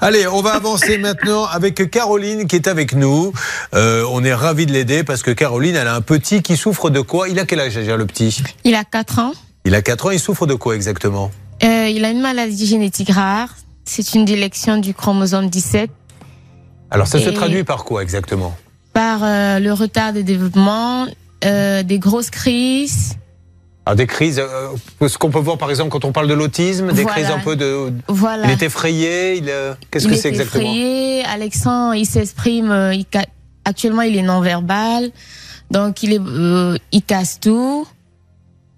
Allez, on va avancer maintenant avec Caroline qui est avec nous. Euh, on est ravis de l'aider parce que Caroline, elle a un petit qui souffre de quoi? Il a quel âge le petit? Il a 4 ans. Il a 4 ans, il souffre de quoi exactement? Euh, il a une maladie génétique rare. C'est une délection du chromosome 17 Alors ça se traduit par quoi exactement? Par euh, le retard de développement, des grosses crises. Alors des crises, euh, ce qu'on peut voir par exemple quand on parle de l'autisme, des Voilà. crises un peu de... Voilà. Il est effrayé, il, euh, qu'est-ce Il que est c'est exactement? effrayé. Alexandre, il s'exprime. euh, il ca- Actuellement, il est non-verbal. Donc, il, est, euh, il casse tout.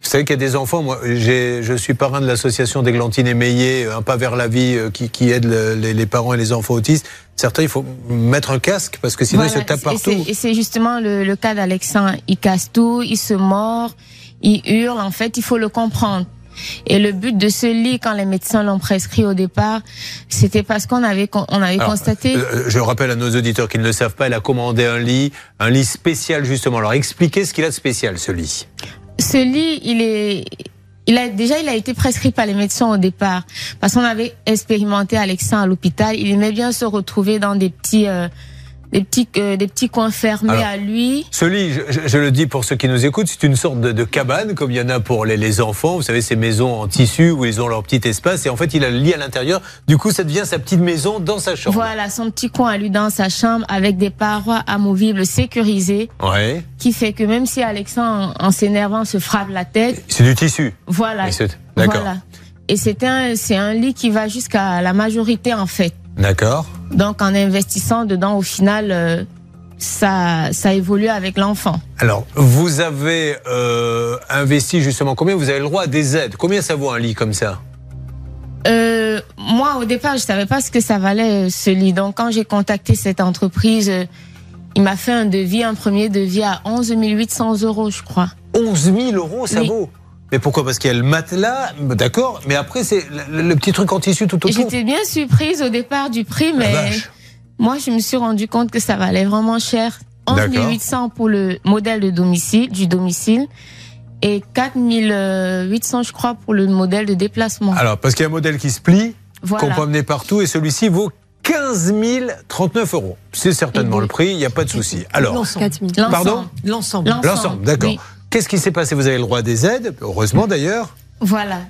Vous savez qu'il y a des enfants, moi je suis parrain de l'association d'Églantine Émeillé, Un pas vers la vie, qui, qui aide le- les, les parents et les enfants autistes. Certains, il faut mettre un casque parce que sinon ils se Voilà. tapent partout. c'est- Et c'est justement le, le cas d'Alexandre. Il casse tout, il se mord, il hurle. En fait, il faut le comprendre. Et le but de ce lit, quand les médecins l'ont prescrit au départ, c'était parce qu'on avait, on avait Alors, constaté. euh, je rappelle à nos auditeurs qui ne le savent pas, elle a commandé un lit, un lit spécial justement. Alors expliquez ce qu'il a de spécial ce lit. ce lit, il est, il a déjà, il a été prescrit par les médecins au départ, parce qu'on avait expérimenté Alexandre à l'hôpital. Il aimait bien se retrouver dans des petits, euh, des petits, euh, des petits coins fermés Alors, à lui. Ce lit, je, je- je le dis pour ceux qui nous écoutent, c'est une sorte de, de cabane comme il y en a pour les, les enfants. Vous savez, ces maisons en tissu où ils ont leur petit espace et en fait il a le lit à l'intérieur. Du coup, ça devient sa petite maison dans sa chambre. Voilà, son petit coin à lui dans sa chambre avec des parois amovibles sécurisées, Ouais. qui fait que même si Alexandre, en, en s'énervant, se frappe la tête, C'est du tissu. voilà. D'accord. Voilà. Et c'est un, c'est un lit qui va jusqu'à la majorité, en fait. D'accord. Donc, en investissant dedans, au final, euh, ça, ça évolue avec l'enfant. Alors, vous avez euh, investi justement combien? Vous avez le droit à des aides. Combien ça vaut un lit comme ça? Euh, moi, au départ, je savais pas ce que ça valait ce lit. Donc, quand j'ai contacté cette entreprise, il m'a fait un devis, un premier devis à 11 800 euros, je crois. 11 000 euros, ça Oui. vaut? Mais pourquoi Parce qu'il y a le matelas, d'accord, mais après c'est le, le petit truc en tissu tout autour. J'étais bien surprise au départ du prix, mais moi, je me suis rendu compte que ça valait vraiment cher. 11 D'accord. 800 pour le modèle de domicile, du domicile, et 4 800, je crois, pour le modèle de déplacement. Alors, parce qu'il y a un modèle qui se plie, qu'on peut amener partout, et celui-ci vaut 15 039 euros. C'est certainement Et le prix, il n'y a pas de souci. Alors, L'ensemble. 4000. L'ensemble. pardon L'ensemble. L'ensemble. l'ensemble, d'accord. oui. Qu'est-ce qui s'est passé? Vous avez le droit des aides, heureusement d'ailleurs. Voilà.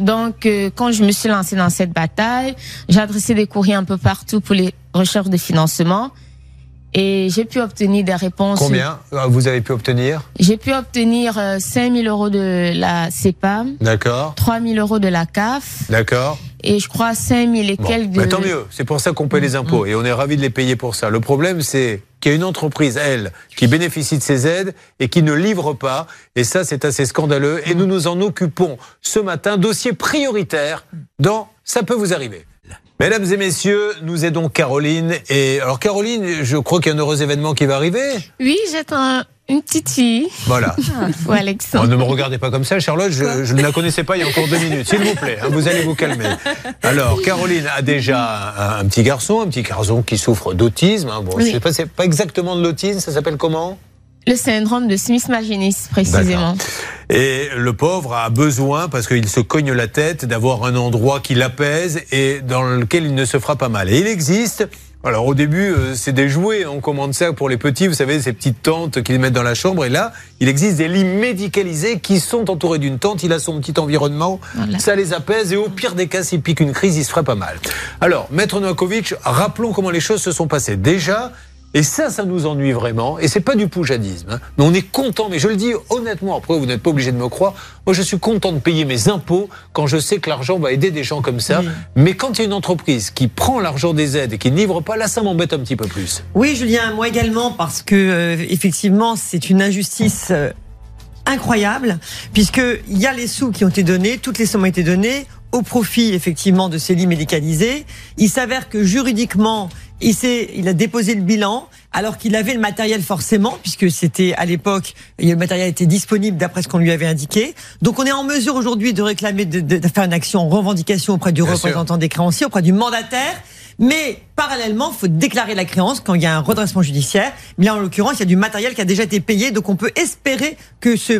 Donc, euh, quand je me suis lancée dans cette bataille, j'ai adressé des courriers un peu partout pour les recherches de financement. Et j'ai pu obtenir des réponses. Combien euh, vous avez pu obtenir J'ai pu obtenir 5 000 euros de la CEPAM, D'accord, 3 000 euros de la CAF, d'accord. et je crois 5 000 et Bon, quelques de... bah, tant mieux, c'est pour ça qu'on paie les impôts et on est ravis de les payer pour ça. Le problème, c'est qu'il y a une entreprise, elle, qui bénéficie de ces aides et qui ne livre pas. Et ça, c'est assez scandaleux. Et nous nous en occupons ce matin, dossier prioritaire dans Ça peut vous arriver. Mesdames et messieurs, nous aidons Caroline. Et alors, Caroline, je crois qu'il y a un heureux événement qui va arriver. Oui, j'attends une petite fille, Voilà. ou Oh, Alexandre. ne me regardez pas comme ça, Charlotte, je, je ne la connaissais pas il y a encore deux minutes. S'il vous plaît, hein, vous allez vous calmer. Alors, Caroline a déjà un, un petit garçon, un petit garçon qui souffre d'autisme. hein. Bon, Oui. pas, c'est pas exactement de l'autisme, ça s'appelle comment? Le syndrome de Smith-Magenis, précisément. Et le pauvre a besoin, parce qu'il se cogne la tête, d'avoir un endroit qui l'apaise et dans lequel il ne se fera pas mal. Et il existe. Alors au début, euh, c'est des jouets, on commande ça pour les petits, vous savez, ces petites tentes qu'ils mettent dans la chambre. Et là, il existe des lits médicalisés qui sont entourés d'une tente. Il a son petit environnement, Voilà. ça les apaise. Et au pire des cas, s'il pique une crise, il se fera pas mal. Alors, Maître Novakovic, rappelons comment les choses se sont passées. Déjà, et ça, ça nous ennuie vraiment. Et c'est pas du poujadisme. Hein. Mais on est content. Mais je le dis honnêtement. Après, vous n'êtes pas obligé de me croire. Moi, je suis content de payer mes impôts quand je sais que l'argent va aider des gens comme ça. Mais quand il y a une entreprise qui prend l'argent des aides et qui ne livre pas, là, ça m'embête un petit peu plus. Oui, Julien, moi également, parce que euh, effectivement, c'est une injustice euh, incroyable, puisque il y a les sous qui ont été donnés, toutes les sommes ont été données au profit effectivement de ces lits médicalisés. Il s'avère que juridiquement, il, il a déposé le bilan alors qu'il avait le matériel forcément, puisque c'était à l'époque, le matériel était disponible d'après ce qu'on lui avait indiqué. Donc on est en mesure aujourd'hui de réclamer, de, de- de faire une action en revendication auprès du Bien représentant des créanciers, auprès du mandataire. Mais parallèlement, il faut déclarer la créance quand il y a un redressement judiciaire. Mais là, en l'occurrence, il y a du matériel qui a déjà été payé, donc on peut espérer que ce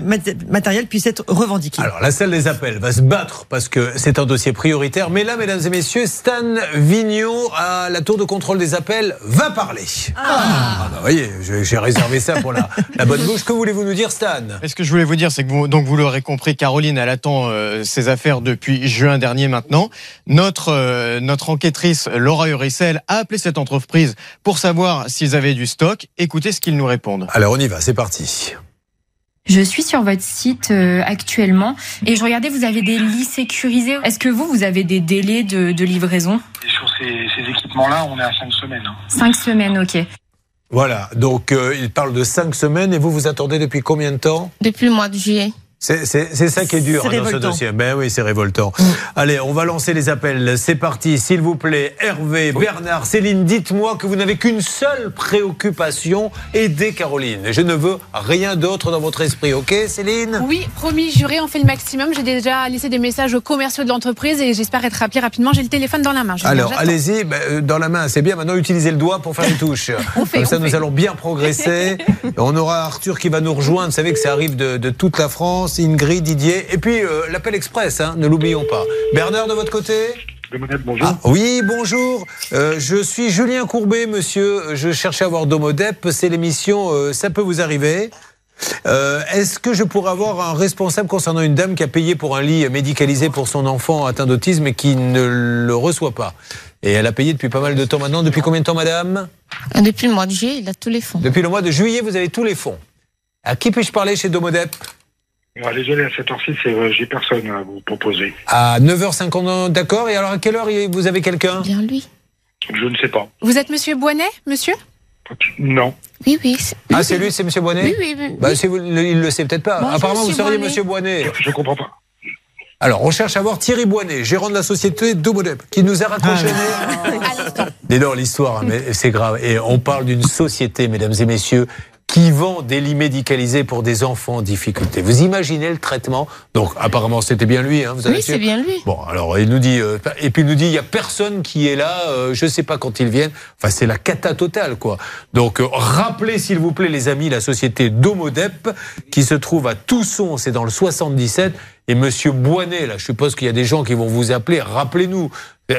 matériel puisse être revendiqué. Alors, la salle des appels va se battre parce que c'est un dossier prioritaire. Mais là, mesdames et messieurs, Stan Vigneault à la tour de contrôle des appels va parler. Ah, ah bah, voyez, j'ai réservé ça pour la, la bonne bouche. Que voulez-vous nous dire, Stan? Ce que je voulais vous dire, c'est que vous, donc vous l'aurez compris, Caroline, elle attend euh, ses affaires depuis juin dernier maintenant. Notre, euh, notre enquêtrice, Laura Uricel, a appelé cette entreprise pour savoir s'ils avaient du stock. Écoutez ce qu'ils nous répondent. Alors on y va, c'est parti. Je suis sur votre site euh, actuellement et je regardais, vous avez des lits sécurisés. Est-ce que vous, vous avez des délais de, livraison? Sur ces, équipements-là, on est à 5 semaines. Hein. Cinq semaines, ok. Voilà, donc euh, il parle de 5 semaines et vous, vous attendez depuis combien de temps? Depuis le mois de juillet. C'est ça qui est dur hein, dans ce dossier. Ben oui, c'est révoltant. Allez, on va lancer les appels. C'est parti, s'il vous plaît. Hervé, Bernard, Céline, dites-moi que vous n'avez qu'une seule préoccupation aider Caroline. Je ne veux rien d'autre dans votre esprit, ok, Céline? Oui, promis, juré, on fait le maximum. J'ai déjà laissé des messages aux commerciaux de l'entreprise et j'espère être rappelé rapidement. J'ai le téléphone dans la main. Alors, allez-y, ben, euh, dans la main, c'est bien. Maintenant, utilisez le doigt pour faire les touches. on fait, Comme ça, nous allons bien progresser. on aura Arthur qui va nous rejoindre. Vous savez que ça arrive de, de toute la France. Ingrid, Didier. Et puis euh, l'appel express, hein, ne l'oublions pas. Bernard, de votre côté bonjour. Ah, oui, bonjour. Euh, je suis Julien Courbet, monsieur. Je cherchais à avoir Domodep. C'est l'émission euh, Ça peut vous arriver. Est-ce que je pourrais avoir un responsable concernant une dame qui a payé pour un lit médicalisé pour son enfant atteint d'autisme et qui ne le reçoit pas? Et elle a payé depuis pas mal de temps maintenant. Depuis combien de temps, madame? Depuis le mois de juillet, il a tous les fonds. Depuis le mois de juillet, vous avez tous les fonds. À qui puis-je parler chez Domodep? Ah, désolé, à cette heure-ci, euh, j'ai personne à vous proposer. À 9h50, d'accord. Et alors, à quelle heure vous avez quelqu'un? Bien lui. Je ne sais pas. Vous êtes Monsieur Boinet, monsieur? Non. Oui, oui. Ah, c'est lui, c'est Monsieur Boinet Oui, oui. oui. Bah, il le sait peut-être pas. Apparemment, vous seriez Monsieur Boinet. Je, ne comprends pas. Alors, on cherche à voir Thierry Boinet, gérant de la société Domodep, qui nous a raccroché. Ah. Dis donc l'histoire, hein, mais c'est grave. Et on parle d'une société, mesdames et messieurs, qui vend des lits médicalisés pour des enfants en difficulté. Vous imaginez le traitement? Donc apparemment c'était bien lui. Hein, vous avez oui, c'est bien lui. Bon, alors il nous dit euh, et puis il nous dit il y a personne qui est là. Euh, je sais pas quand ils viennent. Enfin c'est la cata totale quoi. Donc euh, rappelez s'il vous plaît les amis la société Domodep qui se trouve à Tousson, c'est dans le 77. Et Monsieur Boinet, là, je suppose qu'il y a des gens qui vont vous appeler. Rappelez-nous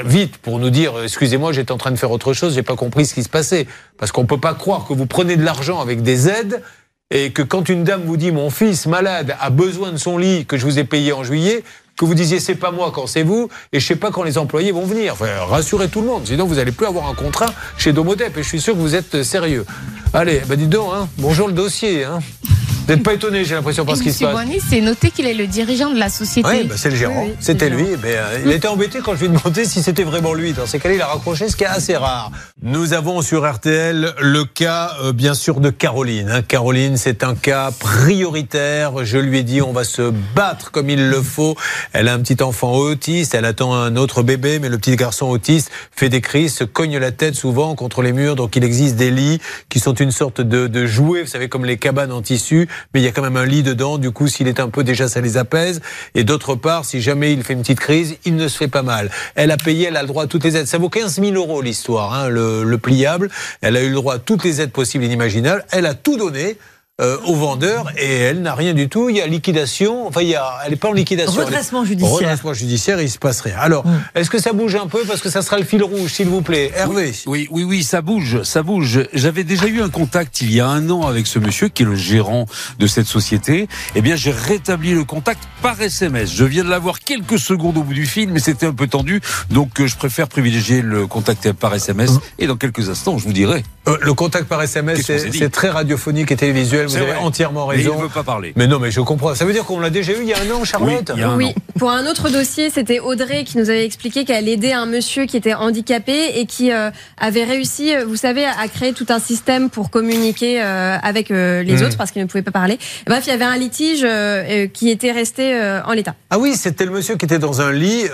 vite pour nous dire excusez-moi j'étais en train de faire autre chose j'ai pas compris ce qui se passait parce qu'on peut pas croire que vous prenez de l'argent avec des aides et que quand une dame vous dit mon fils malade a besoin de son lit que je vous ai payé en juillet que vous disiez c'est pas moi quand c'est vous et je sais pas quand les employés vont venir enfin, rassurez tout le monde sinon vous allez plus avoir un contrat chez Domodep et je suis sûr que vous êtes sérieux allez bah dites donc hein, bonjour le dossier hein. Vous n'êtes pas étonné, j'ai l'impression, par ce qui se passe. Bonny, c'est noté qu'il est le dirigeant de la société. Oui, bah, c'est le gérant. c'était lui. Mais, euh, il était embêté quand je lui ai demandé si c'était vraiment lui. Dans ces cas-là, il a raccroché, ce qui est assez rare. Nous avons sur RTL le cas, euh, bien sûr, de Caroline. Hein. Caroline, c'est un cas prioritaire. Je lui ai dit, on va se battre comme il le faut. Elle a un petit enfant autiste. Elle attend un autre bébé, mais le petit garçon autiste fait des crises, se cogne la tête souvent contre les murs. Donc, il existe des lits qui sont une sorte de, de jouets, vous savez, comme les cabanes en tissu mais il y a quand même un lit dedans. Du coup, s'il est un peu déjà, ça les apaise. Et d'autre part, si jamais il fait une petite crise, il ne se fait pas mal. Elle a payé, elle a le droit à toutes les aides. Ça vaut 15 000 euros l'histoire, hein, le, le pliable. Elle a eu le droit à toutes les aides possibles et inimaginables. Elle a tout donné. Euh, au vendeur et elle n'a rien du tout. Il y a liquidation, enfin, il y a, elle n'est pas en liquidation. Redressement judiciaire. Redressement judiciaire, il se passe rien. Alors, est-ce que ça bouge un peu Parce que ça sera le fil rouge, s'il vous plaît? Hervé. Oui, oui, oui, ça bouge, ça bouge. J'avais déjà eu un contact il y a un an avec ce monsieur qui est le gérant de cette société. Eh bien, j'ai rétabli le contact par SMS. Je viens de l'avoir quelques secondes au bout du fil, mais c'était un peu tendu. Donc, euh, je préfère privilégier le contact par SMS. Mm. Et dans quelques instants, je vous dirai. Euh, le contact par SMS, c'est très radiophonique et télévisuel. Vous avez entièrement raison. Mais il ne veut pas parler. Mais non, mais je comprends. Ça veut dire qu'on l'a déjà eu il y a un an, Charlotte Oui, oui. pour un autre dossier, c'était Audrey qui nous avait expliqué qu'elle aidait un monsieur qui était handicapé et qui euh, avait réussi, euh, vous savez, à créer tout un système pour communiquer avec les hmm. autres parce qu'il ne pouvait pas parler. bref, il y avait un litige qui était resté en l'état. Ah oui, c'était le monsieur qui était dans un lit.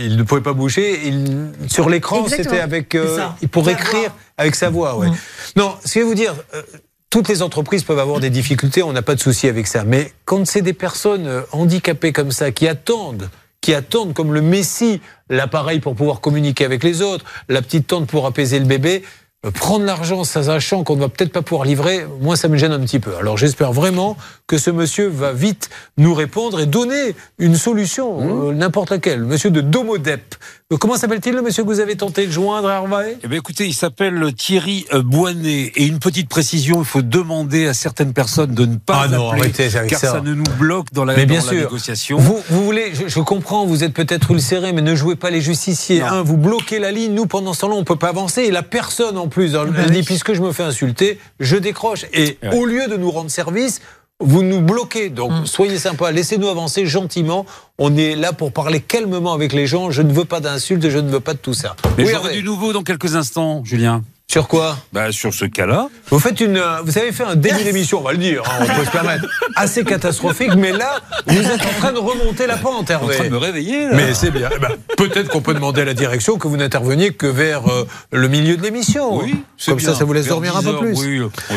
il ne pouvait pas bouger. Il, sur l'écran, c'était avec. il pourrait écrire. Avec sa voix, ouais. Non, ce que je vais vous dire, euh, toutes les entreprises peuvent avoir des difficultés, on n'a pas de souci avec ça. Mais quand c'est des personnes euh, handicapées comme ça, qui attendent qui attendent comme le Messie l'appareil pour pouvoir communiquer avec les autres, la petite tante pour apaiser le bébé. Euh, Prendre l'argent, sachant qu'on ne va peut-être pas pouvoir livrer, moi ça me gêne un petit peu. Alors j'espère vraiment que ce monsieur va vite nous répondre et donner une solution, Mmh. euh, n'importe laquelle. Monsieur de Domodep. Euh, Comment s'appelle-t-il le monsieur que vous avez tenté de joindre, Hervé Eh bien, écoutez, il s'appelle Thierry euh, Boinet. Et une petite précision, il faut demander à certaines personnes de ne pas Ah non, appeler, arrêtez avec car ça. ça. ne nous bloque dans la, Mais dans bien la sûr. négociation. Vous, vous voulez, je, je comprends, vous êtes peut-être ulcéré, mais ne jouez pas les justiciers. Non. Un, vous bloquez la ligne, nous pendant ce temps-là, on peut pas avancer. Et la personne en plus, elle bah dit, oui. puisque je me fais insulter, je décroche. Et Ouais. au lieu de nous rendre service, vous nous bloquez. Donc Mm. soyez sympa, laissez-nous avancer gentiment. On est là pour parler calmement avec les gens. Je ne veux pas d'insultes, je ne veux pas de tout ça. Mais Oui, j'aurai Hervé. du nouveau dans quelques instants, Julien. Sur quoi? Bah, sur ce cas-là. Vous faites une, euh, vous avez fait un début d'émission, on va le dire, hein, on peut se permettre, assez catastrophique, mais là, vous êtes en train de remonter la pente, En train de Hervé. me réveiller. là. Mais c'est bien. Eh ben, Peut-être qu'on peut demander à la direction que vous n'interveniez que vers euh, le milieu de l'émission. oui, Comme ça, bien. ça vous laisse Vers dormir un 10 peu heures, plus. Oui, oui.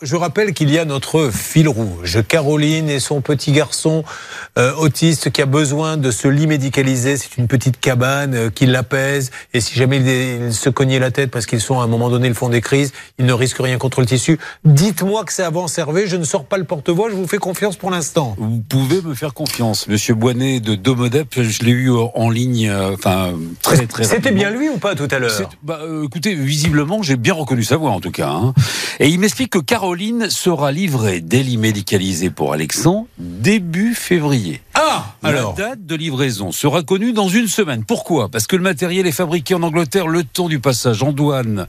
Je rappelle qu'il y a notre fil rouge, Caroline et son petit garçon euh, autiste qui a besoin de se lit médicaliser. C'est une petite cabane euh, qui l'apaise. Et si jamais il, il se cognait la tête parce qu'ils sont à un moment donné, ils font des crises, ils ne risquent rien contre le tissu. Dites-moi que c'est avance Hervé, je ne sors pas le porte-voix, je vous fais confiance pour l'instant. Vous pouvez me faire confiance. Monsieur Boinet de Domodep, je l'ai eu en ligne, euh, enfin, très, très C'était bien lui ou pas tout à l'heure bah, euh, écoutez, visiblement, j'ai bien reconnu sa voix en tout cas. hein. Et il m'explique que Caroline sera livrée délit médicalisé pour Alexandre début février. Ah Alors La date de livraison sera connue dans une semaine. Pourquoi? Parce que le matériel est fabriqué en Angleterre, le temps du passage en douane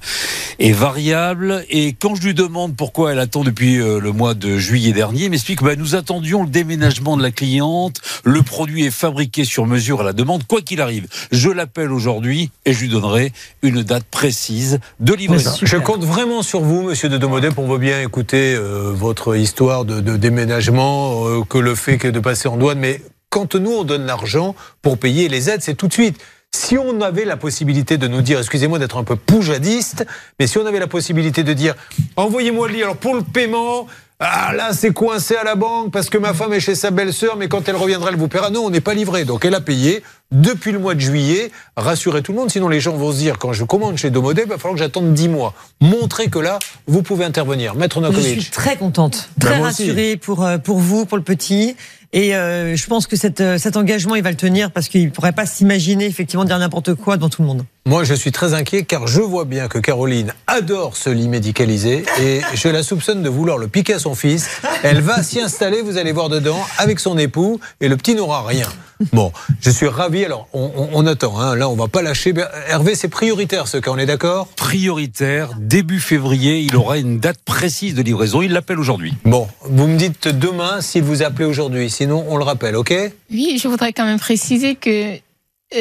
est variable. Et quand je lui demande pourquoi elle attend depuis euh, le mois de juillet dernier, il m'explique que bah, nous attendions le déménagement de la cliente. Le produit est fabriqué sur mesure à la demande, quoi qu'il arrive. Je l'appelle aujourd'hui et je lui donnerai une date précise de livraison. Je compte vraiment sur vous, monsieur de Domodep. On veut bien écouter euh, votre histoire de, de déménagement, euh, que le fait que de passer en douane. Mais quand nous, on donne l'argent pour payer les aides, c'est tout de suite. Si on avait la possibilité de nous dire, excusez-moi d'être un peu poujadiste, mais si on avait la possibilité de dire, envoyez-moi le lit, alors pour le paiement, ah là c'est coincé à la banque parce que ma femme est chez sa belle-sœur, mais quand elle reviendra, elle vous paiera. Non, on n'est pas livré. Donc elle a payé depuis le mois de juillet. Rassurez tout le monde, sinon les gens vont se dire, quand je commande chez Domodep, il va falloir que j'attende 10 mois. Montrez que là, vous pouvez intervenir. Maître Je suis Nokovic. très contente, Bah, très rassurée pour, euh, pour vous, pour le petit. Et euh, je pense que cette, euh, cet engagement, il va le tenir parce qu'il ne pourrait pas s'imaginer effectivement dire n'importe quoi devant tout le monde. Moi, je suis très inquiet car je vois bien que Caroline adore ce lit médicalisé et je la soupçonne de vouloir le piquer à son fils. Elle va s'y installer, vous allez voir dedans, avec son époux et le petit n'aura rien. Bon, je suis ravi. Alors, on, on- on attend. Hein. Là, on va pas lâcher. Hervé, c'est prioritaire ce cas, on est d'accord? Prioritaire, début février, il aura une date précise de livraison. Il l'appelle aujourd'hui. Bon, vous me dites demain s'il vous appelait aujourd'hui. Sinon, on le rappelle, ok? Oui, je voudrais quand même préciser que euh,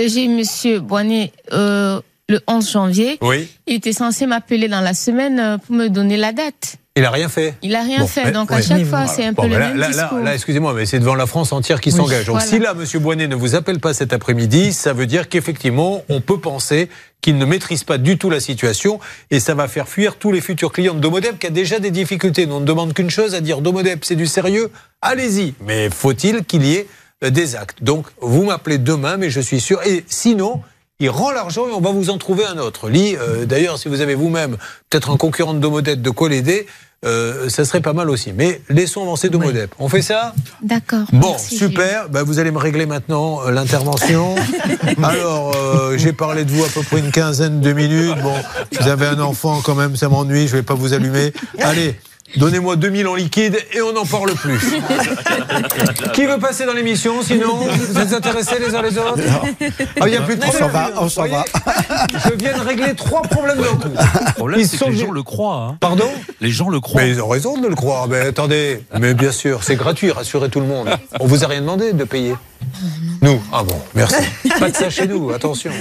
j'ai Monsieur Boignet euh, le 11 janvier. Oui. Il était censé m'appeler dans la semaine euh, pour me donner la date. Il a rien fait. Il a rien Bon, fait, mais- donc ouais. à chaque fois voilà. c'est un Bon, peu le là, même là, là, discours. là, excusez-moi, mais c'est devant la France entière qui Oui, s'engage. Donc voilà. si là, Monsieur Boinet ne vous appelle pas cet après-midi, ça veut dire qu'effectivement, on peut penser qu'il ne maîtrise pas du tout la situation et ça va faire fuir tous les futurs clients de Domodep qui a déjà des difficultés. Nous on ne demande qu'une chose, à dire Domodep, c'est du sérieux, allez-y. Mais faut-il qu'il y ait euh, des actes? Donc vous m'appelez demain, mais je suis sûr. Et sinon, il rend l'argent et on va vous en trouver un autre. Euh, d'ailleurs, si vous avez vous-même peut-être un concurrent de Domodep de quoi l'aider, euh, ça serait pas mal aussi. Mais laissons avancer Domodep. On fait ça? D'accord. Bon, merci, super. Bah, vous allez me régler maintenant euh, l'intervention. Alors, euh, j'ai parlé de vous à peu près une quinzaine de minutes. Bon, vous avez un enfant quand même, ça m'ennuie, je vais pas vous allumer. Allez. Donnez-moi 2000 en liquide et on n'en parle plus. Qui veut passer dans l'émission Sinon, vous êtes intéressés les uns les autres Ah, il n'y a plus de On s'en problème. va, on s'en va. Je viens de régler trois problèmes d'un coup. Le problème, Ils que les gens le croient. hein. Pardon Les gens le croient. mais ils ont raison de le croire. Mais attendez, mais bien sûr, c'est gratuit, rassurez tout le monde. On vous a rien demandé de payer Nous Ah bon, merci. Pas de ça chez nous, attention.